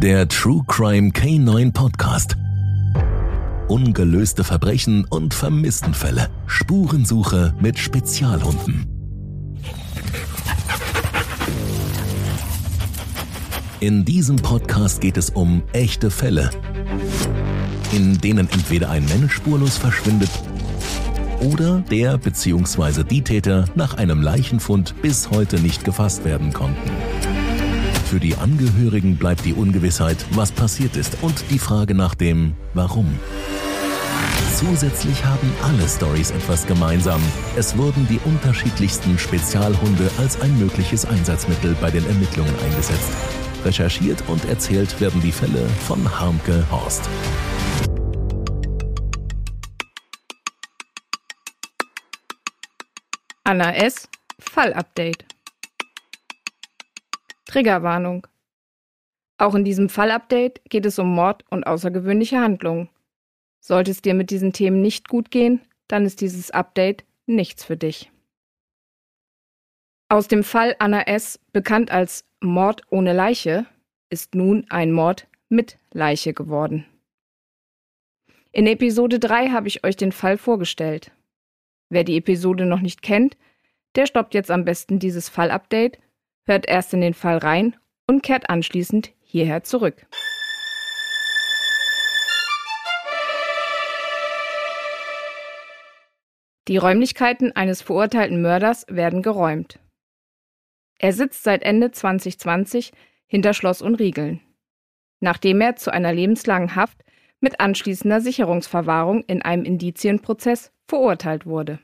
Der True Crime K9 Podcast. Ungelöste Verbrechen und Vermisstenfälle. Spurensuche mit Spezialhunden. In diesem Podcast geht es um echte Fälle, in denen entweder ein Mensch spurlos verschwindet oder der bzw. die Täter nach einem Leichenfund bis heute nicht gefasst werden konnten. Für die Angehörigen bleibt die Ungewissheit, was passiert ist und die Frage nach dem Warum. Zusätzlich haben alle Stories etwas gemeinsam. Es wurden die unterschiedlichsten Spezialhunde als ein mögliches Einsatzmittel bei den Ermittlungen eingesetzt. Recherchiert und erzählt werden die Fälle von Harmke Horst. Anna S. Fallupdate. Triggerwarnung. Auch in diesem Fallupdate geht es um Mord und außergewöhnliche Handlungen. Sollte es dir mit diesen Themen nicht gut gehen, dann ist dieses Update nichts für dich. Aus dem Fall Anna S., bekannt als Mord ohne Leiche, ist nun ein Mord mit Leiche geworden. In Episode 3 habe ich euch den Fall vorgestellt. Wer die Episode noch nicht kennt, der stoppt jetzt am besten dieses Fallupdate, hört erst in den Fall rein und kehrt anschließend hierher zurück. Die Räumlichkeiten eines verurteilten Mörders werden geräumt. Er sitzt seit Ende 2020 hinter Schloss und Riegeln, nachdem er zu einer lebenslangen Haft mit anschließender Sicherungsverwahrung in einem Indizienprozess verurteilt wurde.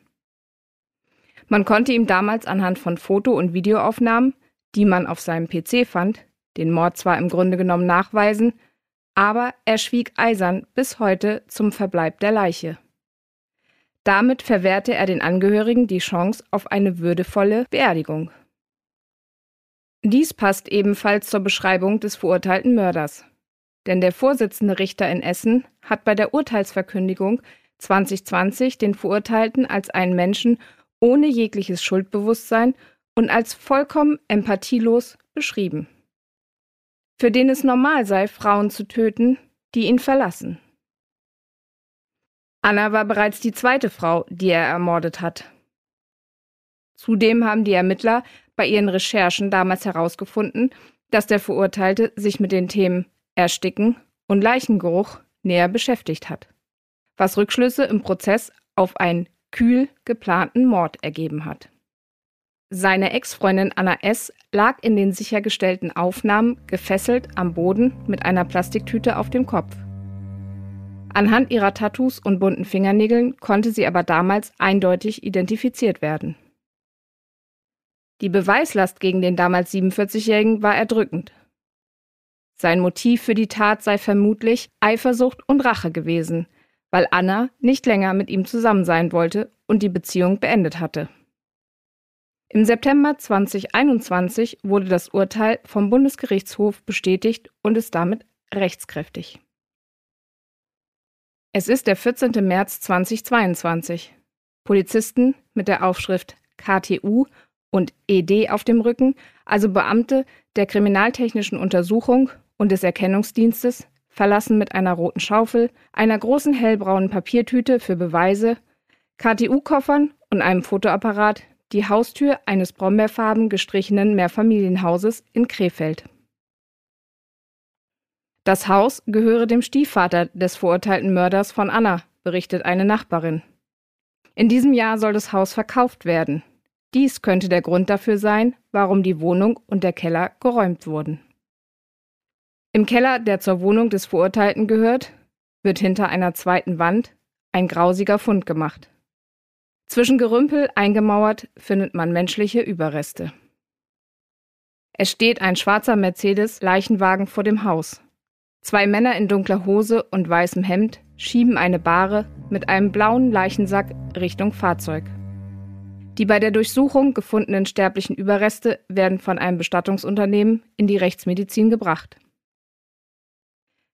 Man konnte ihm damals anhand von Foto- und Videoaufnahmen, die man auf seinem PC fand, den Mord zwar im Grunde genommen nachweisen, aber er schwieg eisern bis heute zum Verbleib der Leiche. Damit verwehrte er den Angehörigen die Chance auf eine würdevolle Beerdigung. Dies passt ebenfalls zur Beschreibung des verurteilten Mörders. Denn der Vorsitzende Richter in Essen hat bei der Urteilsverkündigung 2020 den Verurteilten als einen Menschen ohne jegliches Schuldbewusstsein und als vollkommen empathielos beschrieben. Für den es normal sei, Frauen zu töten, die ihn verlassen. Anna war bereits die zweite Frau, die er ermordet hat. Zudem haben die Ermittler bei ihren Recherchen damals herausgefunden, dass der Verurteilte sich mit den Themen Ersticken und Leichengeruch näher beschäftigt hat, was Rückschlüsse im Prozess auf einen kühl geplanten Mord ergeben hat. Seine Ex-Freundin Anna S. lag in den sichergestellten Aufnahmen gefesselt am Boden mit einer Plastiktüte auf dem Kopf. Anhand ihrer Tattoos und bunten Fingernägeln konnte sie aber damals eindeutig identifiziert werden. Die Beweislast gegen den damals 47-Jährigen war erdrückend. Sein Motiv für die Tat sei vermutlich Eifersucht und Rache gewesen, weil Anna nicht länger mit ihm zusammen sein wollte und die Beziehung beendet hatte. Im September 2021 wurde das Urteil vom Bundesgerichtshof bestätigt und ist damit rechtskräftig. Es ist der 14. März 2022. Polizisten mit der Aufschrift KTU und ED auf dem Rücken, also Beamte der Kriminaltechnischen Untersuchung und des Erkennungsdienstes, verlassen mit einer roten Schaufel, einer großen hellbraunen Papiertüte für Beweise, KTU-Koffern und einem Fotoapparat die Haustür eines brombeerfarben gestrichenen Mehrfamilienhauses in Krefeld. Das Haus gehöre dem Stiefvater des verurteilten Mörders von Anna, berichtet eine Nachbarin. In diesem Jahr soll das Haus verkauft werden. Dies könnte der Grund dafür sein, warum die Wohnung und der Keller geräumt wurden. Im Keller, der zur Wohnung des Verurteilten gehört, wird hinter einer zweiten Wand ein grausiger Fund gemacht. Zwischen Gerümpel eingemauert findet man menschliche Überreste. Es steht ein schwarzer Mercedes-Leichenwagen vor dem Haus. Zwei Männer in dunkler Hose und weißem Hemd schieben eine Bahre mit einem blauen Leichensack Richtung Fahrzeug. Die bei der Durchsuchung gefundenen sterblichen Überreste werden von einem Bestattungsunternehmen in die Rechtsmedizin gebracht.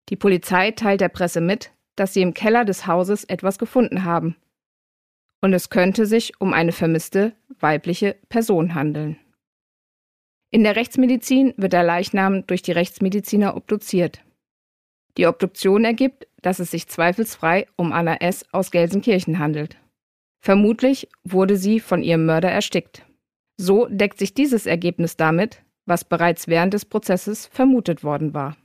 Die Polizei teilt der Presse mit, dass sie im Keller des Hauses etwas gefunden haben. Und es könnte sich um eine vermisste weibliche Person handeln. In der Rechtsmedizin wird der Leichnam durch die Rechtsmediziner obduziert. Die Obduktion ergibt, dass es sich zweifelsfrei um Anna S. aus Gelsenkirchen handelt. Vermutlich wurde sie von ihrem Mörder erstickt. So deckt sich dieses Ergebnis damit, was bereits während des Prozesses vermutet worden war.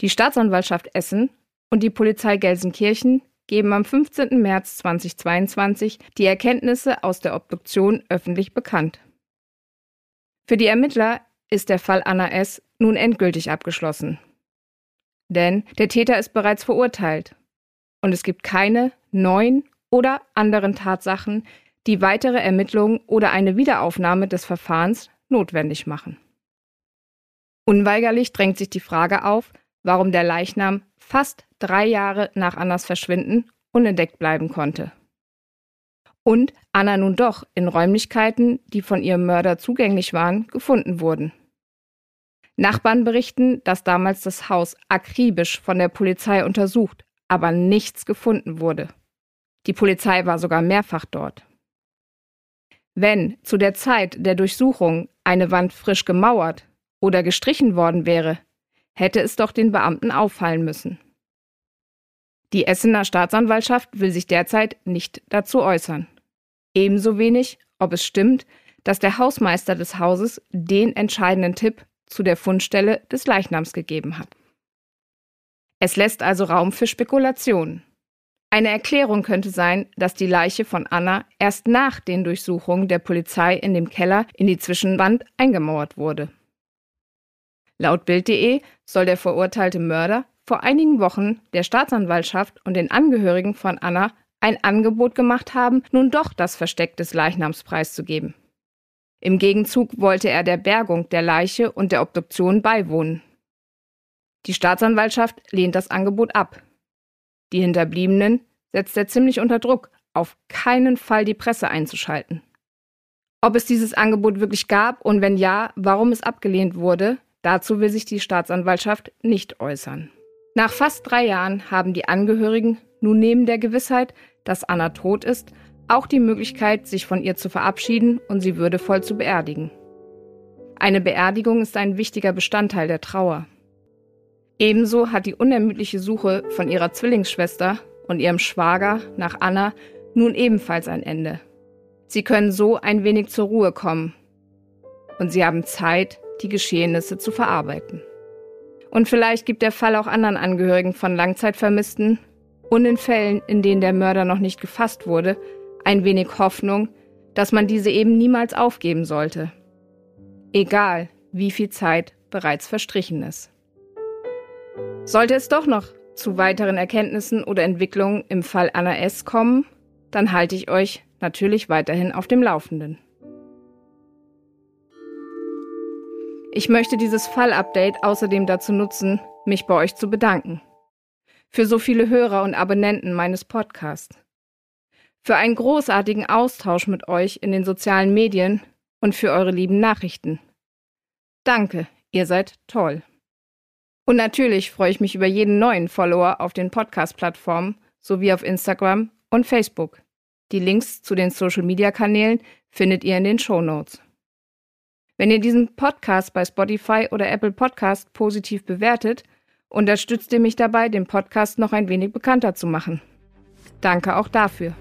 Die Staatsanwaltschaft Essen und die Polizei Gelsenkirchen geben am 15. März 2022 die Erkenntnisse aus der Obduktion öffentlich bekannt. Für die Ermittler ist der Fall Anna S. nun endgültig abgeschlossen. Denn der Täter ist bereits verurteilt und es gibt keine neuen oder anderen Tatsachen, die weitere Ermittlungen oder eine Wiederaufnahme des Verfahrens notwendig machen. Unweigerlich drängt sich die Frage auf, warum der Leichnam fast drei Jahre nach Annas Verschwinden unentdeckt bleiben konnte. Und Anna nun doch in Räumlichkeiten, die von ihrem Mörder zugänglich waren, gefunden wurden. Nachbarn berichten, dass damals das Haus akribisch von der Polizei untersucht, aber nichts gefunden wurde. Die Polizei war sogar mehrfach dort. Wenn zu der Zeit der Durchsuchung eine Wand frisch gemauert oder gestrichen worden wäre, hätte es doch den Beamten auffallen müssen. Die Essener Staatsanwaltschaft will sich derzeit nicht dazu äußern. Ebenso wenig, ob es stimmt, dass der Hausmeister des Hauses den entscheidenden Tipp zu der Fundstelle des Leichnams gegeben hat. Es lässt also Raum für Spekulationen. Eine Erklärung könnte sein, dass die Leiche von Anna erst nach den Durchsuchungen der Polizei in dem Keller in die Zwischenwand eingemauert wurde. Laut Bild.de soll der verurteilte Mörder vor einigen Wochen der Staatsanwaltschaft und den Angehörigen von Anna ein Angebot gemacht haben, nun doch das Versteck des Leichnams preiszugeben. Im Gegenzug wollte er der Bergung der Leiche und der Obduktion beiwohnen. Die Staatsanwaltschaft lehnt das Angebot ab. Die Hinterbliebenen setzt er ziemlich unter Druck, auf keinen Fall die Presse einzuschalten. Ob es dieses Angebot wirklich gab und wenn ja, warum es abgelehnt wurde, dazu will sich die Staatsanwaltschaft nicht äußern. Nach fast drei Jahren haben die Angehörigen nun neben der Gewissheit, dass Anna tot ist, auch die Möglichkeit, sich von ihr zu verabschieden und sie würdevoll zu beerdigen. Eine Beerdigung ist ein wichtiger Bestandteil der Trauer. Ebenso hat die unermüdliche Suche von ihrer Zwillingsschwester und ihrem Schwager nach Anna nun ebenfalls ein Ende. Sie können so ein wenig zur Ruhe kommen. Und sie haben Zeit, die Geschehnisse zu verarbeiten. Und vielleicht gibt der Fall auch anderen Angehörigen von Langzeitvermissten und in Fällen, in denen der Mörder noch nicht gefasst wurde, ein wenig Hoffnung, dass man diese eben niemals aufgeben sollte. Egal, wie viel Zeit bereits verstrichen ist. Sollte es doch noch zu weiteren Erkenntnissen oder Entwicklungen im Fall Anna S. kommen, dann halte ich euch natürlich weiterhin auf dem Laufenden. Ich möchte dieses Fallupdate außerdem dazu nutzen, mich bei euch zu bedanken. Für so viele Hörer und Abonnenten meines Podcasts. Für einen großartigen Austausch mit euch in den sozialen Medien und für eure lieben Nachrichten. Danke, ihr seid toll. Und natürlich freue ich mich über jeden neuen Follower auf den Podcast-Plattformen sowie auf Instagram und Facebook. Die Links zu den Social-Media-Kanälen findet ihr in den Show Notes. Wenn ihr diesen Podcast bei Spotify oder Apple Podcast positiv bewertet, unterstützt ihr mich dabei, den Podcast noch ein wenig bekannter zu machen. Danke auch dafür.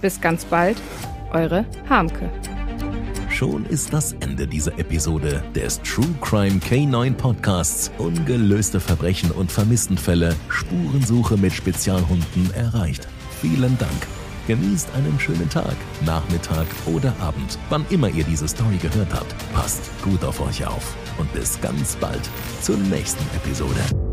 Bis ganz bald, eure Harmke. Schon ist das Ende dieser Episode des True Crime K9 Podcasts Ungelöste Verbrechen und Vermisstenfälle Spurensuche mit Spezialhunden erreicht. Vielen Dank. Genießt einen schönen Tag, Nachmittag oder Abend, wann immer ihr diese Story gehört habt. Passt gut auf euch auf und bis ganz bald zur nächsten Episode.